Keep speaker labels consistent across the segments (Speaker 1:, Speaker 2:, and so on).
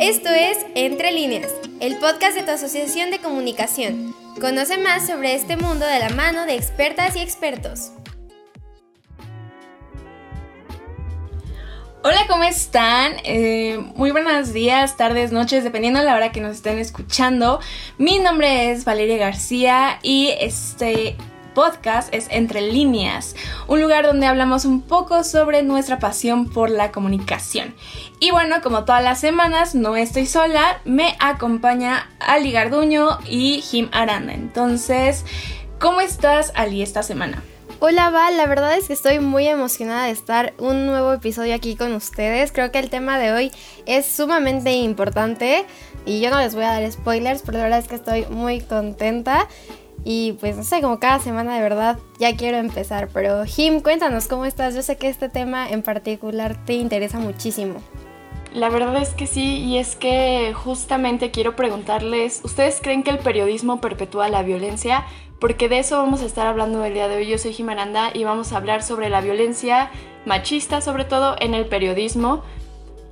Speaker 1: Esto es Entre líneas, el podcast de tu asociación de comunicación. Conoce más sobre este mundo de la mano de expertas y expertos.
Speaker 2: Hola, ¿cómo están? Eh, muy buenos días, tardes, noches, dependiendo de la hora que nos estén escuchando. Mi nombre es Valeria García y este podcast es Entre líneas, un lugar donde hablamos un poco sobre nuestra pasión por la comunicación. Y bueno, como todas las semanas, no estoy sola, me acompaña Ali Garduño y Jim Aranda. Entonces, ¿cómo estás Ali esta semana?
Speaker 1: Hola Val, la verdad es que estoy muy emocionada de estar un nuevo episodio aquí con ustedes. Creo que el tema de hoy es sumamente importante y yo no les voy a dar spoilers, pero la verdad es que estoy muy contenta. Y pues no sé, como cada semana de verdad ya quiero empezar. Pero Jim, cuéntanos cómo estás. Yo sé que este tema en particular te interesa muchísimo.
Speaker 2: La verdad es que sí, y es que justamente quiero preguntarles, ¿ustedes creen que el periodismo perpetúa la violencia? Porque de eso vamos a estar hablando el día de hoy. Yo soy Jim Aranda y vamos a hablar sobre la violencia machista, sobre todo en el periodismo.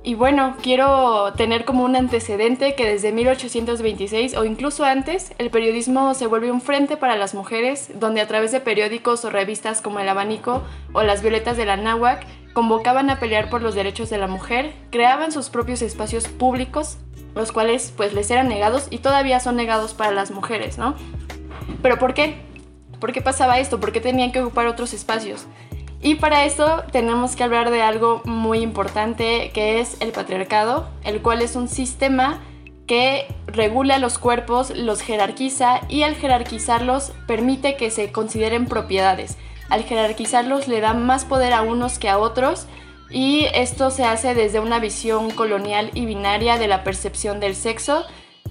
Speaker 2: Y bueno, quiero tener como un antecedente que desde 1826 o incluso antes, el periodismo se vuelve un frente para las mujeres, donde a través de periódicos o revistas como El Abanico o Las Violetas de la Náhuac, convocaban a pelear por los derechos de la mujer, creaban sus propios espacios públicos, los cuales pues les eran negados y todavía son negados para las mujeres, ¿no? Pero ¿por qué? ¿Por qué pasaba esto? ¿Por qué tenían que ocupar otros espacios? Y para eso tenemos que hablar de algo muy importante que es el patriarcado, el cual es un sistema que regula los cuerpos, los jerarquiza y al jerarquizarlos permite que se consideren propiedades. Al jerarquizarlos le da más poder a unos que a otros y esto se hace desde una visión colonial y binaria de la percepción del sexo,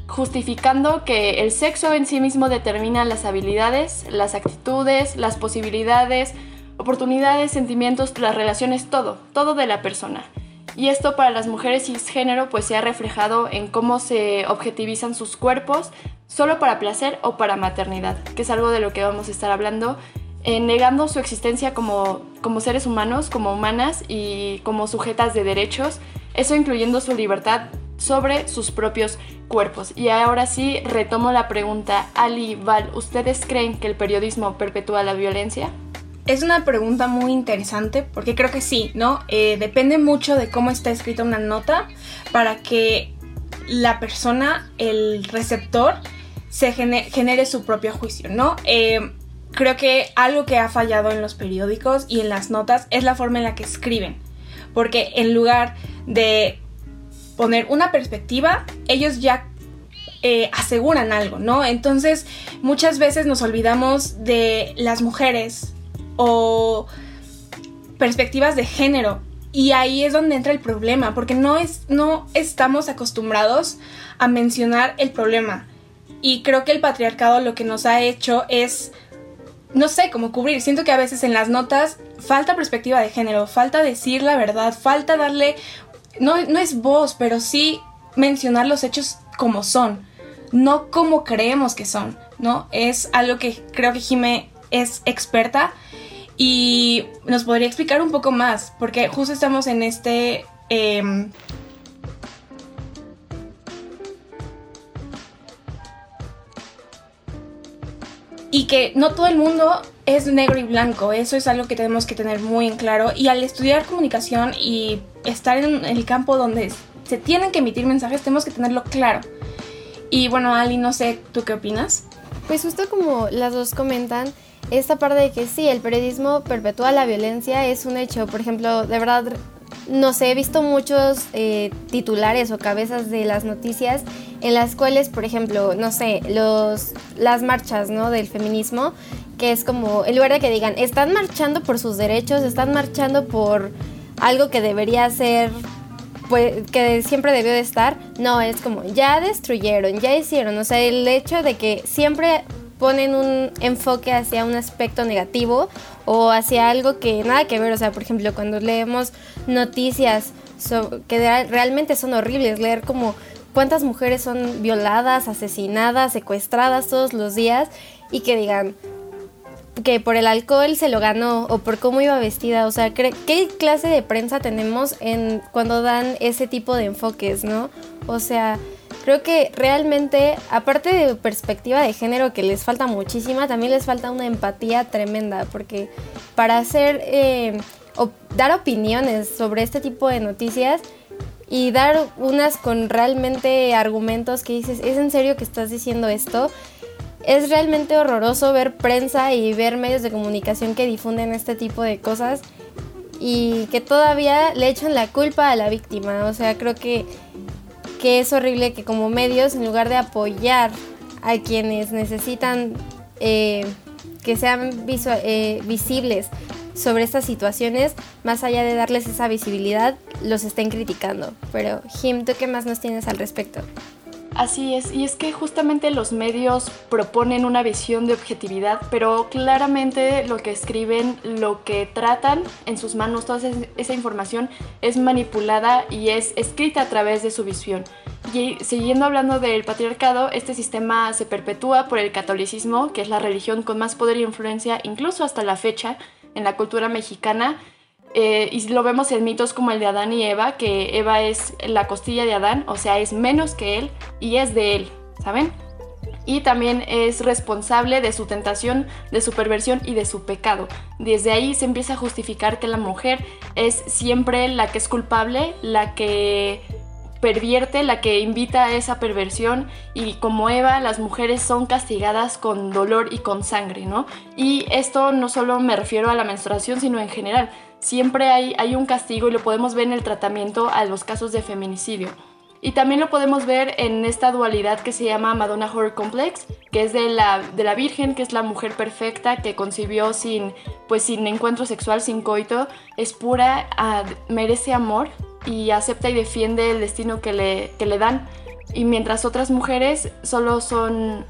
Speaker 2: justificando que el sexo en sí mismo determina las habilidades, las actitudes, las posibilidades, oportunidades, sentimientos, las relaciones, todo, todo de la persona. Y esto para las mujeres cisgénero pues se ha reflejado en cómo se objetivizan sus cuerpos solo para placer o para maternidad, que es algo de lo que vamos a estar hablando, eh, negando su existencia como, como seres humanos, como humanas y como sujetas de derechos, eso incluyendo su libertad sobre sus propios cuerpos. Y ahora sí retomo la pregunta, Ali, Val, ¿ustedes creen que el periodismo perpetúa la violencia?
Speaker 3: Es una pregunta muy interesante porque creo que sí, ¿no? Eh, depende mucho de cómo está escrita una nota para que la persona, el receptor, se genere, su propio juicio, ¿no? Eh, creo que algo que ha fallado en los periódicos y en las notas es la forma en la que escriben. Porque en lugar de poner una perspectiva, ellos ya eh, aseguran algo, ¿no? Entonces muchas veces nos olvidamos de las mujeres o perspectivas de género. Y ahí es donde entra el problema, porque no, es, no estamos acostumbrados a mencionar el problema. Y creo que el patriarcado lo que nos ha hecho es, no sé, cómo cubrir. Siento que a veces en las notas falta perspectiva de género, falta decir la verdad, falta darle, no, no es voz, pero sí mencionar los hechos como son, no como creemos que son, ¿no? Es algo que creo que Jime es experta y nos podría explicar un poco más, porque justo estamos en este... Em, y que no todo el mundo es negro y blanco, eso es algo que tenemos que tener muy en claro y al estudiar comunicación y estar en el campo donde se tienen que emitir mensajes tenemos que tenerlo claro. Y bueno, Ali, no sé, ¿tú qué opinas?
Speaker 1: Pues justo como las dos comentan, esta parte de que sí, el periodismo perpetúa la violencia es un hecho. Por ejemplo, de verdad, no sé, he visto muchos eh, titulares o cabezas de las noticias en las cuales, por ejemplo, no sé, los, las marchas ¿no? del feminismo, que es como, en lugar de que digan, están marchando por sus derechos, están marchando por algo que debería ser que siempre debió de estar, no, es como ya destruyeron, ya hicieron, o sea, el hecho de que siempre ponen un enfoque hacia un aspecto negativo o hacia algo que nada que ver. O sea, por ejemplo, cuando leemos noticias que realmente son horribles, leer como cuántas mujeres son violadas, asesinadas, secuestradas todos los días y que digan, que por el alcohol se lo ganó o por cómo iba vestida. O sea, ¿qué clase de prensa tenemos en cuando dan ese tipo de enfoques, no? O sea, creo que realmente, aparte de perspectiva de género que les falta muchísima, también les falta una empatía tremenda, porque para hacer eh, dar opiniones sobre este tipo de noticias y dar unas con realmente argumentos que dices, ¿es en serio que estás diciendo esto? Es realmente horroroso ver prensa y ver medios de comunicación que difunden este tipo de cosas y que todavía le echan la culpa a la víctima. O sea, creo que, que es horrible que como medios, en lugar de apoyar a quienes necesitan eh, que sean eh, visibles sobre estas situaciones, más allá de darles esa visibilidad, los estén criticando. Pero Jim, ¿tú qué más nos tienes al respecto?
Speaker 2: Así es, y es que justamente los medios proponen una visión de objetividad, pero claramente lo que escriben, lo que tratan en sus manos, toda esa información es manipulada y es escrita a través de su visión. Y siguiendo hablando del patriarcado, este sistema se perpetúa por el catolicismo, que es la religión con más poder e influencia incluso hasta la fecha en la cultura mexicana, eh, y lo vemos en mitos como el de Adán y Eva, que Eva es la costilla de Adán, o sea, es menos que él y es de él, ¿saben? Y también es responsable de su tentación, de su perversión y de su pecado. Desde ahí se empieza a justificar que la mujer es siempre la que es culpable, la que pervierte, la que invita a esa perversión y como Eva, las mujeres son castigadas con dolor y con sangre, ¿no? Y esto no solo me refiero a la menstruación, sino en general siempre hay, hay un castigo y lo podemos ver en el tratamiento a los casos de feminicidio. Y también lo podemos ver en esta dualidad que se llama Madonna Horror Complex, que es de la, de la Virgen, que es la mujer perfecta que concibió sin, pues, sin encuentro sexual, sin coito, es pura, merece amor y acepta y defiende el destino que le, que le dan. Y mientras otras mujeres solo son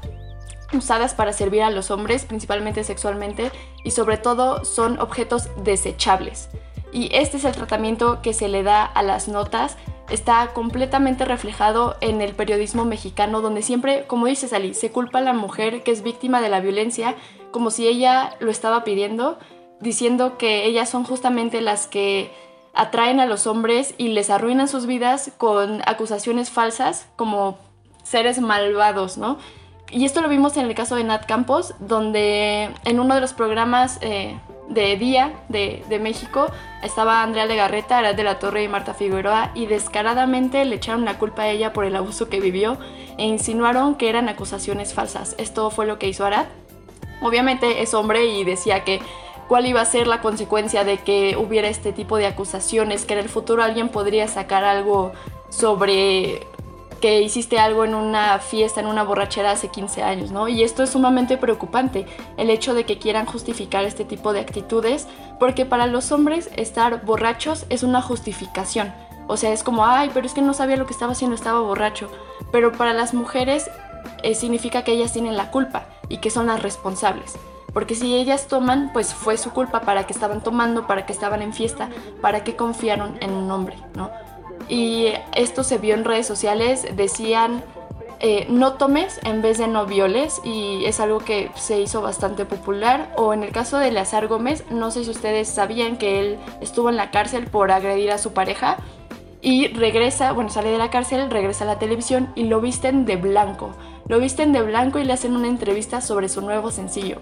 Speaker 2: usadas para servir a los hombres, principalmente sexualmente, y sobre todo son objetos desechables. Y este es el tratamiento que se le da a las notas. Está completamente reflejado en el periodismo mexicano, donde siempre, como dice Sally, se culpa a la mujer que es víctima de la violencia como si ella lo estaba pidiendo, diciendo que ellas son justamente las que atraen a los hombres y les arruinan sus vidas con acusaciones falsas como seres malvados, ¿no? Y esto lo vimos en el caso de Nat Campos, donde en uno de los programas eh, de Día de, México estaba Andrea Legarreta, Arad de la Torre y Marta Figueroa y descaradamente le echaron la culpa a ella por el abuso que vivió e insinuaron que eran acusaciones falsas. Esto fue lo que hizo Arad. Obviamente es hombre y decía que cuál iba a ser la consecuencia de que hubiera este tipo de acusaciones, que en el futuro alguien podría sacar algo sobre que hiciste algo en una fiesta, en una borrachera hace 15 años, ¿no? Y esto es sumamente preocupante, el hecho de que quieran justificar este tipo de actitudes, porque para los hombres estar borrachos es una justificación. O sea, es como, ay, pero es que no sabía lo que estaba haciendo, estaba borracho. Pero para las mujeres eh, significa que ellas tienen la culpa y que son las responsables. Porque si ellas toman, pues fue su culpa para que estaban tomando, para que estaban en fiesta, para que confiaron en un hombre, ¿no? Y esto se vio en redes sociales, decían eh, no tomes en vez de no violes y es algo que se hizo bastante popular. O en el caso de Lazar Gómez, no sé si ustedes sabían que él estuvo en la cárcel por agredir a su pareja y regresa, bueno, sale de la cárcel, regresa a la televisión y lo visten de blanco. Lo visten de blanco y le hacen una entrevista sobre su nuevo sencillo.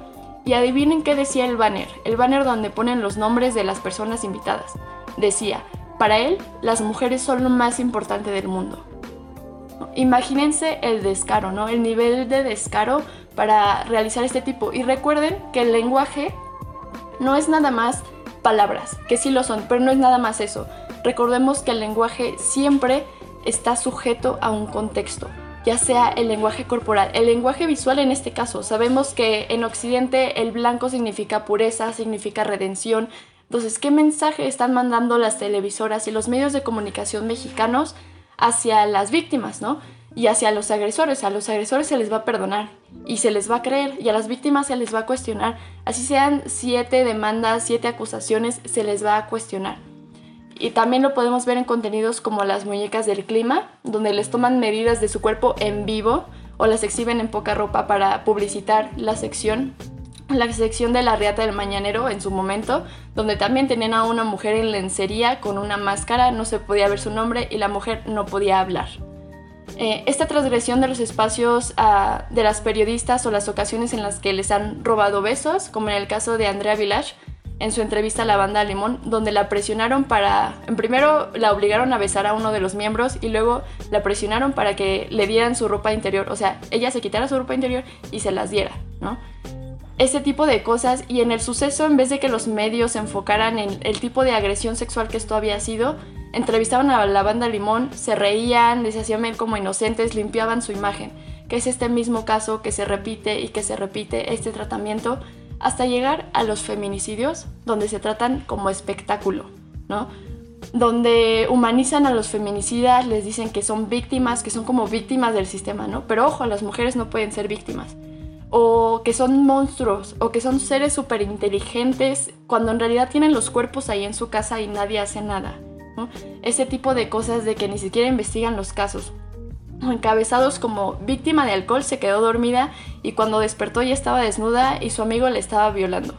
Speaker 2: Y adivinen qué decía el banner, el banner donde ponen los nombres de las personas invitadas. Decía, para él, las mujeres son lo más importante del mundo. Imagínense el descaro, ¿no? El nivel de descaro para realizar este tipo. Y recuerden que el lenguaje no es nada más palabras, que sí lo son, pero no es nada más eso. Recordemos que el lenguaje siempre está sujeto a un contexto, ya sea el lenguaje corporal, el lenguaje visual en este caso. Sabemos que en Occidente el blanco significa pureza, significa redención, entonces, ¿qué mensaje están mandando las televisoras y los medios de comunicación mexicanos hacia las víctimas, ¿no? Y hacia los agresores. A los agresores se les va a perdonar y se les va a creer y a las víctimas se les va a cuestionar. Así sean siete demandas, siete acusaciones, se les va a cuestionar. Y también lo podemos ver en contenidos como las muñecas del clima, donde les toman medidas de su cuerpo en vivo o las exhiben en poca ropa para publicitar la sección la sección de la Riata del Mañanero en su momento, donde también tenían a una mujer en lencería con una máscara, no se podía ver su nombre y la mujer no podía hablar. Eh, esta transgresión de los espacios ah, de las periodistas o las ocasiones en las que les han robado besos, como en el caso de Andrea Village, en su entrevista a la banda Limón, donde la presionaron para, primero la obligaron a besar a uno de los miembros y luego la presionaron para que le dieran su ropa interior, o sea, ella se quitara su ropa interior y se las diera, ¿no? Ese tipo de cosas y en el suceso en vez de que los medios se enfocaran en el tipo de agresión sexual que esto había sido, entrevistaban a la banda Limón, se reían, les hacían ver como inocentes, limpiaban su imagen, que es este mismo caso que se repite y que se repite este tratamiento hasta llegar a los feminicidios, donde se tratan como espectáculo, ¿no? Donde humanizan a los feminicidas, les dicen que son víctimas, que son como víctimas del sistema, ¿no? Pero ojo, las mujeres no pueden ser víctimas o que son monstruos, o que son seres súper inteligentes, cuando en realidad tienen los cuerpos ahí en su casa y nadie hace nada. Ese tipo de cosas de que ni siquiera investigan los casos. Encabezados como víctima de alcohol se quedó dormida y cuando despertó ya estaba desnuda y su amigo le estaba violando.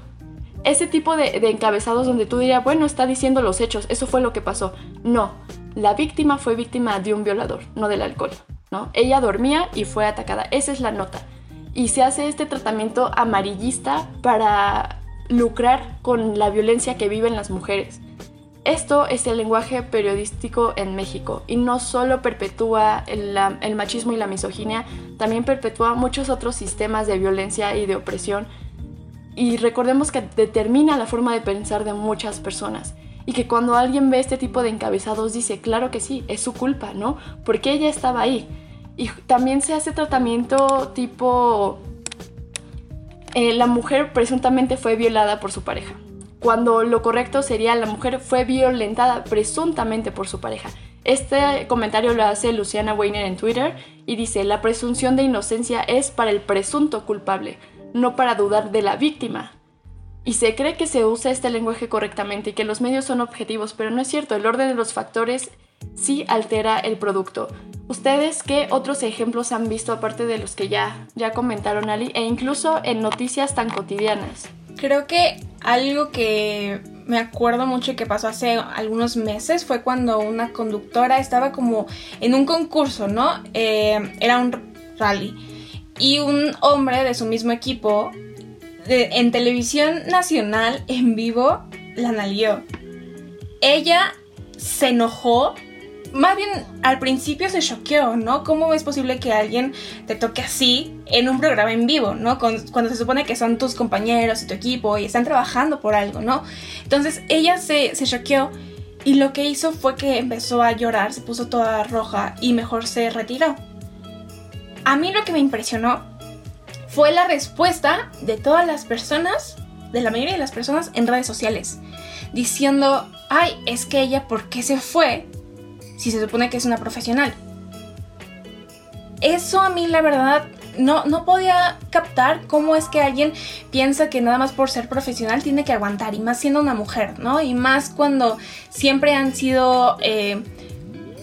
Speaker 2: Ese tipo de, de encabezados donde tú dirías, bueno, está diciendo los hechos, eso fue lo que pasó. No, la víctima fue víctima de un violador, no del alcohol. ¿no? Ella dormía y fue atacada. Esa es la nota y se hace este tratamiento amarillista para lucrar con la violencia que viven las mujeres. Esto es el lenguaje periodístico en México y no solo perpetúa el, machismo y la misoginia, también perpetúa muchos otros sistemas de violencia y de opresión. Y recordemos que determina la forma de pensar de muchas personas y que cuando alguien ve este tipo de encabezados dice, claro que sí, es su culpa, ¿no? Porque ella estaba ahí. Y también se hace tratamiento tipo... Eh, la mujer presuntamente fue violada por su pareja. Cuando lo correcto sería la mujer fue violentada presuntamente por su pareja. Este comentario lo hace Luciana Weiner en Twitter y dice, la presunción de inocencia es para el presunto culpable, no para dudar de la víctima. Y se cree que se usa este lenguaje correctamente y que los medios son objetivos, pero no es cierto, el orden de los factores sí altera el producto. ¿Ustedes qué otros ejemplos han visto aparte de los que ya, ya comentaron Ali e incluso en noticias tan cotidianas?
Speaker 3: Creo que algo que me acuerdo mucho que pasó hace algunos meses fue cuando una conductora estaba como en un concurso, ¿no? Eh, era un rally. Y un hombre de su mismo equipo en televisión nacional en vivo la analió. Ella se enojó más bien al principio se choqueó, ¿no? ¿Cómo es posible que alguien te toque así en un programa en vivo, ¿no? cuando se supone que son tus compañeros y tu equipo y están trabajando por algo, ¿no? Entonces ella se, se choqueó y lo que hizo fue que empezó a llorar, se puso toda roja y mejor se retiró. A mí lo que me impresionó fue la respuesta de todas las personas, de la mayoría de las personas en redes sociales, diciendo, ay, es que ella, ¿por qué se fue? Si se supone que es una profesional. Eso a mí la verdad no, no podía captar cómo es que alguien piensa que nada más por ser profesional tiene que aguantar, y más siendo una mujer, ¿no? Y más cuando siempre han sido eh,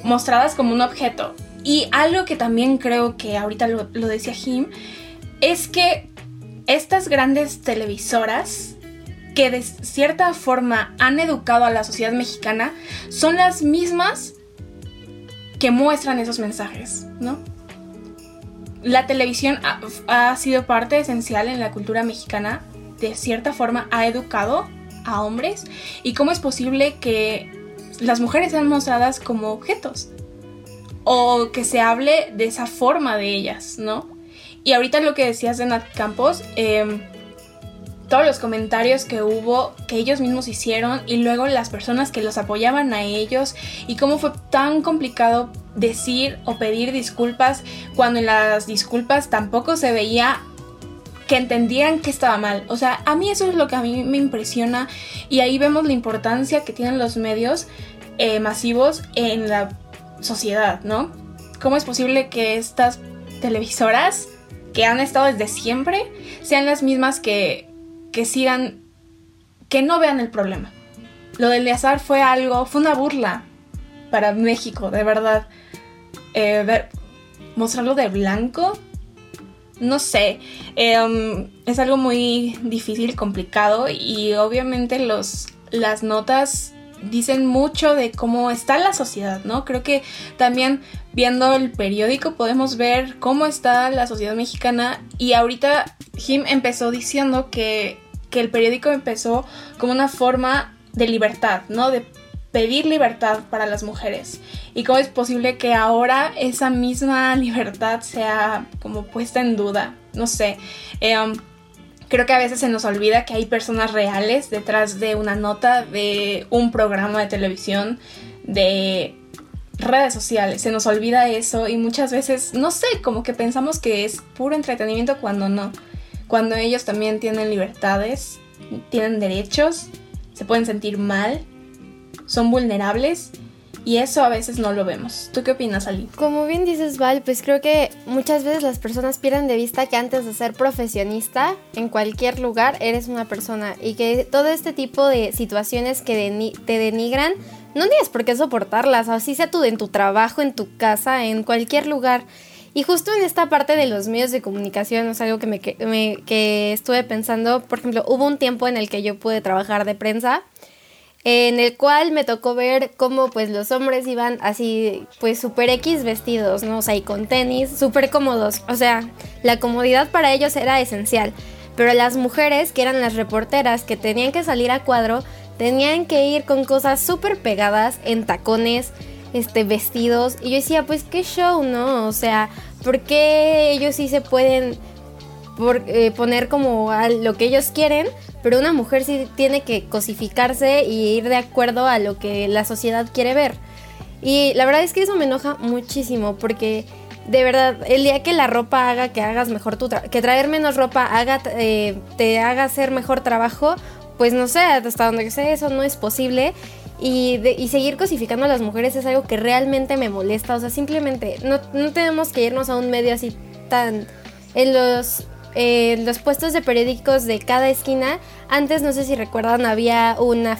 Speaker 3: mostradas como un objeto. Y algo que también creo que ahorita lo, lo decía Jim, es que estas grandes televisoras que de cierta forma han educado a la sociedad mexicana son las mismas que muestran esos mensajes, ¿no? La televisión ha, sido parte esencial en la cultura mexicana, de cierta forma ha educado a hombres y cómo es posible que las mujeres sean mostradas como objetos o que se hable de esa forma de ellas, ¿no? Y ahorita lo que decías de Nat Campos, eh, todos los comentarios que hubo, que ellos mismos hicieron y luego las personas que los apoyaban a ellos y cómo fue tan complicado decir o pedir disculpas cuando en las disculpas tampoco se veía que entendieran que estaba mal. O sea, a mí eso es lo que a mí me impresiona y ahí vemos la importancia que tienen los medios eh, masivos en la sociedad, ¿no? ¿Cómo es posible que estas televisoras que han estado desde siempre sean las mismas que que sigan, que no vean el problema. Lo del Eleazar fue algo, fue una burla para México, de verdad. Eh, ver, mostrarlo de blanco no sé, em, es algo muy difícil, complicado y obviamente los, las notas dicen mucho de cómo está la sociedad, ¿no? Creo que también viendo el periódico podemos ver cómo está la sociedad mexicana y ahorita Jim empezó diciendo que, que el periódico empezó como una forma de libertad, ¿no? De pedir libertad para las mujeres y cómo es posible que ahora esa misma libertad sea como puesta en duda, no sé. Eh, um, creo que a veces se nos olvida que hay personas reales detrás de una nota, de un programa de televisión, de redes sociales. Se nos olvida eso y muchas veces, no sé, como que pensamos que es puro entretenimiento cuando no. Cuando ellos también tienen libertades, tienen derechos, se pueden sentir mal, son vulnerables y eso a veces no lo vemos. ¿Tú qué opinas, Ali?
Speaker 1: Como bien dices, Val, pues creo que muchas veces las personas pierden de vista que antes de ser profesionista en cualquier lugar eres una persona y que todo este tipo de situaciones que te denigran no tienes por qué soportarlas, así sea tú en tu trabajo, en tu casa, en cualquier lugar. Y justo en esta parte de los medios de comunicación es algo que me, que estuve pensando. Por ejemplo, hubo un tiempo en el que yo pude trabajar de prensa en el cual me tocó ver cómo pues los hombres iban así pues super X vestidos, ¿no? O sea, y con tenis, súper cómodos. O sea, la comodidad para ellos era esencial. Pero las mujeres, que eran las reporteras, que tenían que salir a cuadro, tenían que ir con cosas súper pegadas, en tacones, este, vestidos. Y yo decía, pues qué show, ¿no? O sea, ¿por qué ellos sí se pueden eh, poner como lo que ellos quieren? pero una mujer sí tiene que cosificarse y ir de acuerdo a lo que la sociedad quiere ver. Y la verdad es que eso me enoja muchísimo porque de verdad, el día que la ropa haga que hagas mejor tu que traer menos ropa haga, eh, te haga hacer mejor trabajo, pues no sé, hasta donde sé, eso no es posible. Y, y, seguir cosificando a las mujeres es algo que realmente me molesta. O sea, simplemente no, no tenemos que irnos a un medio así tan... En los los puestos de periódicos de cada esquina, antes no sé si recuerdan, había una,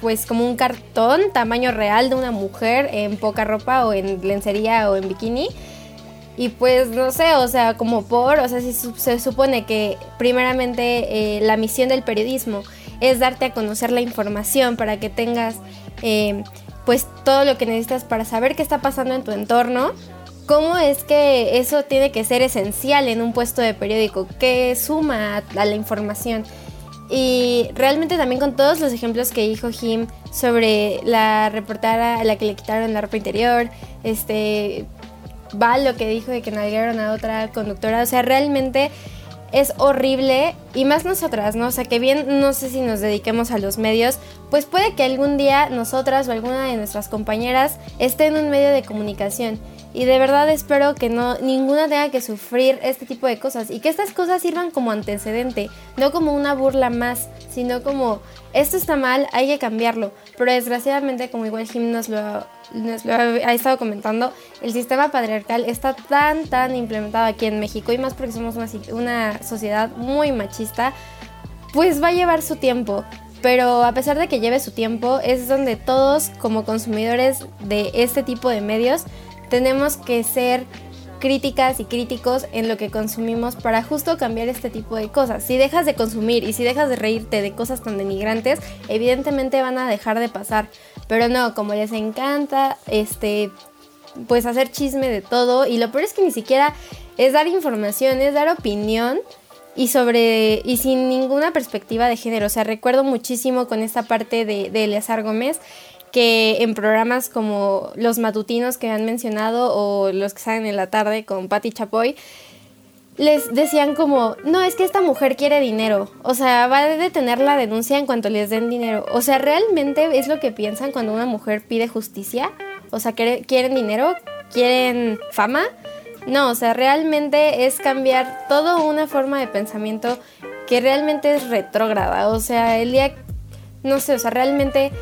Speaker 1: pues como un cartón tamaño real de una mujer en poca ropa o en lencería o en bikini. Y pues no sé, o sea, como por, o sea, si se supone que primeramente eh, la misión del periodismo es darte a conocer la información para que tengas eh, pues todo lo que necesitas para saber qué está pasando en tu entorno ¿Cómo es que eso tiene que ser esencial en un puesto de periódico? ¿Qué suma a, la información? Y realmente también con todos los ejemplos que dijo Jim sobre la reportera a la que le quitaron la ropa interior, este, Val lo que dijo de que navegaron a otra conductora, o sea, realmente es horrible y más nosotras, ¿no? O sea, que bien no sé si nos dediquemos a los medios, pues puede que algún día nosotras o alguna de nuestras compañeras esté en un medio de comunicación y de verdad espero que no ninguna tenga que sufrir este tipo de cosas y que estas cosas sirvan como antecedente, no como una burla más, sino como esto está mal, hay que cambiarlo. Pero desgraciadamente, como igual Jim nos lo, nos lo ha, estado comentando, el sistema patriarcal está tan, tan implementado aquí en México y más porque somos una, una sociedad muy machista, pues va a llevar su tiempo pero a pesar de que lleve su tiempo, es donde todos como consumidores de este tipo de medios tenemos que ser críticas y críticos en lo que consumimos para justo cambiar este tipo de cosas. Si dejas de consumir y si dejas de reírte de cosas tan denigrantes, evidentemente van a dejar de pasar. Pero no, como les encanta, este, pues hacer chisme de todo y lo peor es que ni siquiera es dar información, es dar opinión y sobre y sin ninguna perspectiva de género. O sea, recuerdo muchísimo con esta parte de, de Eleazar Gómez que en programas como los matutinos que han mencionado o los que salen en la tarde con Patti Chapoy, les decían como, no, es que esta mujer quiere dinero, o sea, va a detener la denuncia en cuanto les den dinero. O sea, ¿realmente es lo que piensan cuando una mujer pide justicia? O sea, ¿quieren dinero? ¿Quieren fama? No, o sea, realmente es cambiar toda una forma de pensamiento que realmente es retrógrada. O sea, el día, no sé, o sea, realmente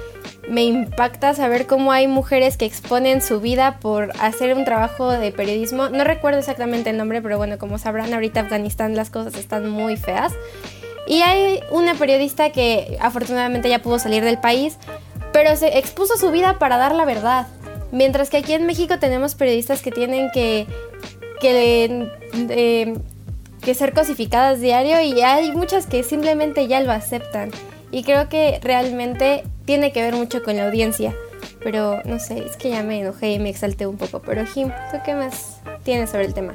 Speaker 1: me impacta saber cómo hay mujeres que exponen su vida por hacer un trabajo de periodismo. No recuerdo exactamente el nombre, pero bueno, como sabrán, ahorita Afganistán las cosas están muy feas. Y hay una periodista que afortunadamente ya pudo salir del país, pero se expuso su vida para dar la verdad. Mientras que aquí en México tenemos periodistas que tienen que, que eh, ser cosificadas diario y hay muchas que simplemente ya lo aceptan. Y creo que realmente tiene que ver mucho con la audiencia. Pero no sé, es que ya me enojé y me exalté un poco. Pero Jim, ¿tú qué más tienes sobre el tema?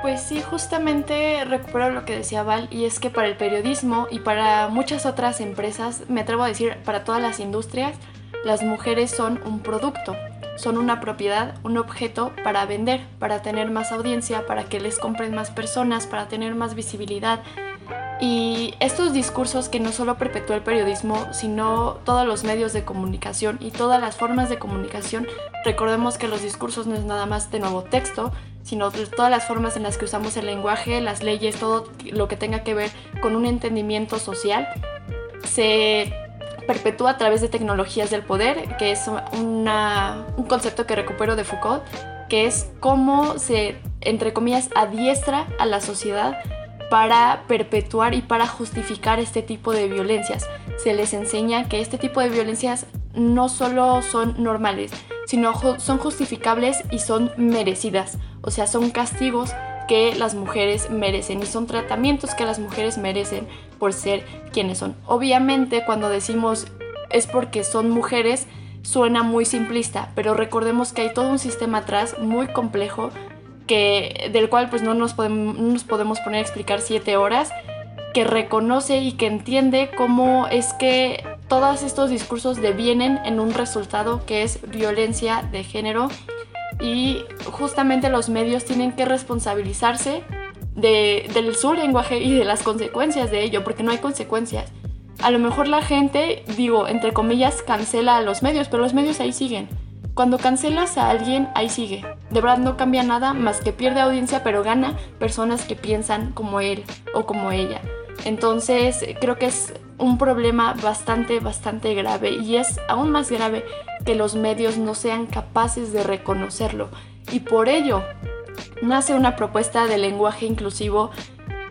Speaker 2: Pues sí, justamente recupero lo que decía Val y es que para el periodismo y para muchas otras empresas, me atrevo a decir para todas las industrias, las mujeres son un producto, son una propiedad, un objeto para vender, para tener más audiencia, para que les compren más personas, para tener más visibilidad. Y estos discursos que no solo perpetúa el periodismo, sino todos los medios de comunicación y todas las formas de comunicación, recordemos que los discursos no es nada más de nuevo texto, sino todas las formas en las que usamos el lenguaje, las leyes, todo lo que tenga que ver con un entendimiento social, se perpetúa a través de tecnologías del poder, que es un concepto que recupero de Foucault, que es cómo se, entre comillas, adiestra a la sociedad para perpetuar y para justificar este tipo de violencias. Se les enseña que este tipo de violencias no solo son normales, sino son justificables y son merecidas. O sea, son castigos que las mujeres merecen y son tratamientos que las mujeres merecen por ser quienes son. Obviamente cuando decimos es porque son mujeres suena muy simplista, pero recordemos que hay todo un sistema atrás muy complejo que, del cual pues no nos, podemos, poner a explicar siete horas, que reconoce y que entiende cómo es que todos estos discursos devienen en un resultado que es violencia de género y justamente los medios tienen que responsabilizarse de, del su lenguaje y de las consecuencias de ello, porque no hay consecuencias. A lo mejor la gente, digo, entre comillas, cancela a los medios, pero los medios ahí siguen. Cuando cancelas a alguien, ahí sigue. De verdad no cambia nada más que pierde audiencia, pero gana personas que piensan como él o como ella. Entonces creo que es un problema bastante, bastante grave y es aún más grave que los medios no sean capaces de reconocerlo. Y por ello nace una propuesta de lenguaje inclusivo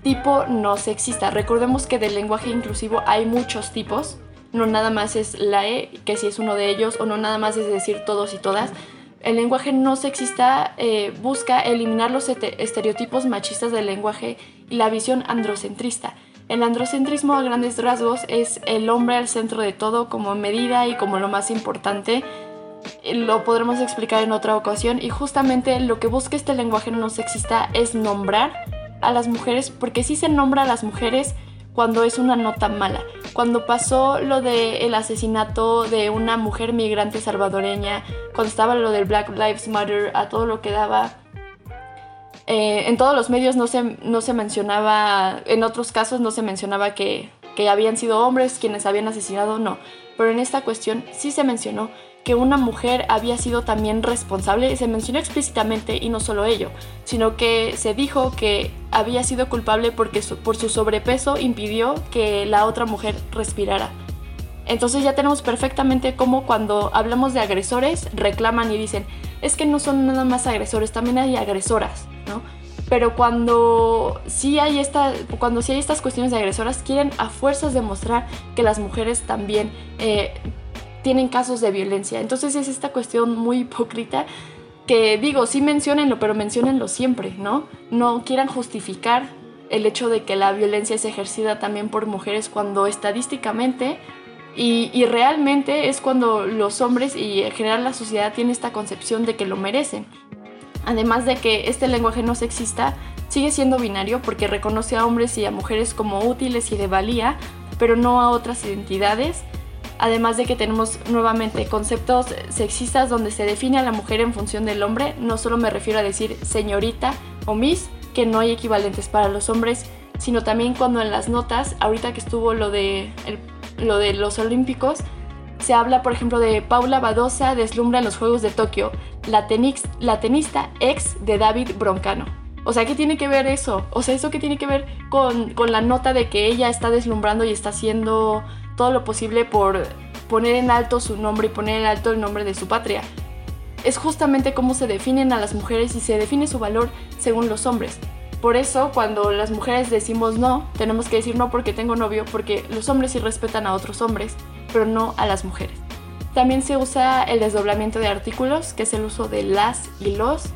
Speaker 2: tipo no sexista. Recordemos que del lenguaje inclusivo hay muchos tipos. No nada más es la E, que si es uno de ellos, o no nada más es decir todos y todas. El lenguaje no sexista eh, busca eliminar los estereotipos machistas del lenguaje y la visión androcentrista. El androcentrismo a grandes rasgos es el hombre al centro de todo como medida y como lo más importante. Lo podremos explicar en otra ocasión y justamente lo que busca este lenguaje no sexista es nombrar a las mujeres porque sí se nombra a las mujeres cuando es una nota mala. Cuando pasó lo del asesinato de una mujer migrante salvadoreña, cuando estaba lo del Black Lives Matter, a todo lo que daba, eh, en todos los medios no se, no se mencionaba, en otros casos no se mencionaba que, que habían sido hombres quienes habían asesinado, no. Pero en esta cuestión sí se mencionó que una mujer había sido también responsable, se mencionó explícitamente y no solo ello, sino que se dijo que había sido culpable porque por su sobrepeso impidió que la otra mujer respirara. Entonces ya tenemos perfectamente cómo cuando hablamos de agresores reclaman y dicen, es que no son nada más agresores, también hay agresoras, ¿no? Pero cuando sí hay, esta, cuando sí hay estas cuestiones de agresoras, quieren a fuerzas demostrar que las mujeres también eh, tienen casos de violencia. Entonces es esta cuestión muy hipócrita que digo, sí menciónenlo, pero menciónenlo siempre, ¿no? No quieran justificar el hecho de que la violencia es ejercida también por mujeres cuando estadísticamente y, realmente es cuando los hombres y en general la sociedad tiene esta concepción de que lo merecen. Además de que este lenguaje no sexista sigue siendo binario porque reconoce a hombres y a mujeres como útiles y de valía, pero no a otras identidades. Además de que tenemos nuevamente conceptos sexistas donde se define a la mujer en función del hombre, no solo me refiero a decir señorita o miss, que no hay equivalentes para los hombres, sino también cuando en las notas, ahorita que estuvo lo de los Olímpicos, se habla, por ejemplo, de Paula Badosa deslumbra en los Juegos de Tokio, la, la tenista ex de David Broncano. O sea, ¿qué tiene que ver eso? O sea, ¿eso qué tiene que ver con, con la nota de que ella está deslumbrando y está haciendo todo lo posible por poner en alto su nombre y poner en alto el nombre de su patria? Es justamente cómo se definen a las mujeres y se define su valor según los hombres. Por eso cuando las mujeres decimos no, tenemos que decir no porque tengo novio, porque los hombres sí respetan a otros hombres, pero no a las mujeres. También se usa el desdoblamiento de artículos, que es el uso de las y los.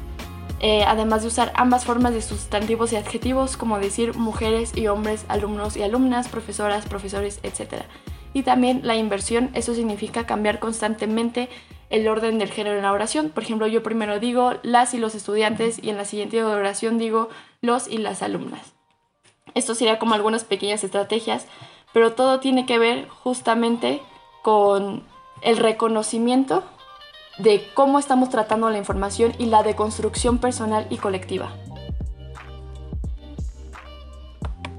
Speaker 2: eh, además de usar ambas formas de sustantivos y adjetivos, como decir mujeres y hombres, alumnos y alumnas, profesoras, profesores, etc. Y también la inversión, eso significa cambiar constantemente el orden del género en la oración. Por ejemplo, yo primero digo las y los estudiantes y en la siguiente oración digo los y las alumnas. Esto sería como algunas pequeñas estrategias, pero todo tiene que ver justamente con el reconocimiento de cómo estamos tratando la información y la deconstrucción personal y colectiva.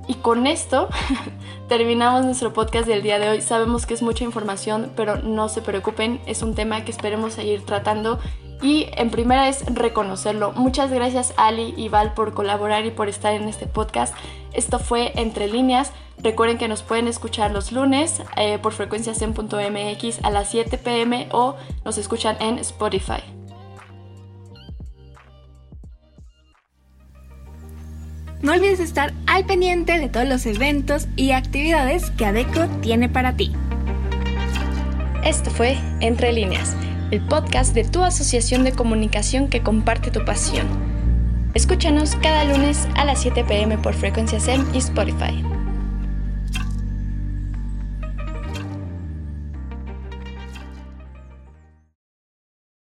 Speaker 2: Y con esto terminamos nuestro podcast del día de hoy. Sabemos que es mucha información, pero no se preocupen, es un tema que esperemos seguir tratando. Y en primera es reconocerlo. Muchas gracias Ali y Val por colaborar y por estar en este podcast. Esto fue Entre líneas. Recuerden que nos pueden escuchar los lunes eh, por frecuencia a las 7 pm o nos escuchan en Spotify.
Speaker 3: No olvides estar al pendiente de todos los eventos y actividades que ADECO tiene para ti.
Speaker 2: Esto fue Entre líneas, el podcast de tu asociación de comunicación que comparte tu pasión. Escúchanos cada lunes a las 7 pm por frecuencia SEM y Spotify.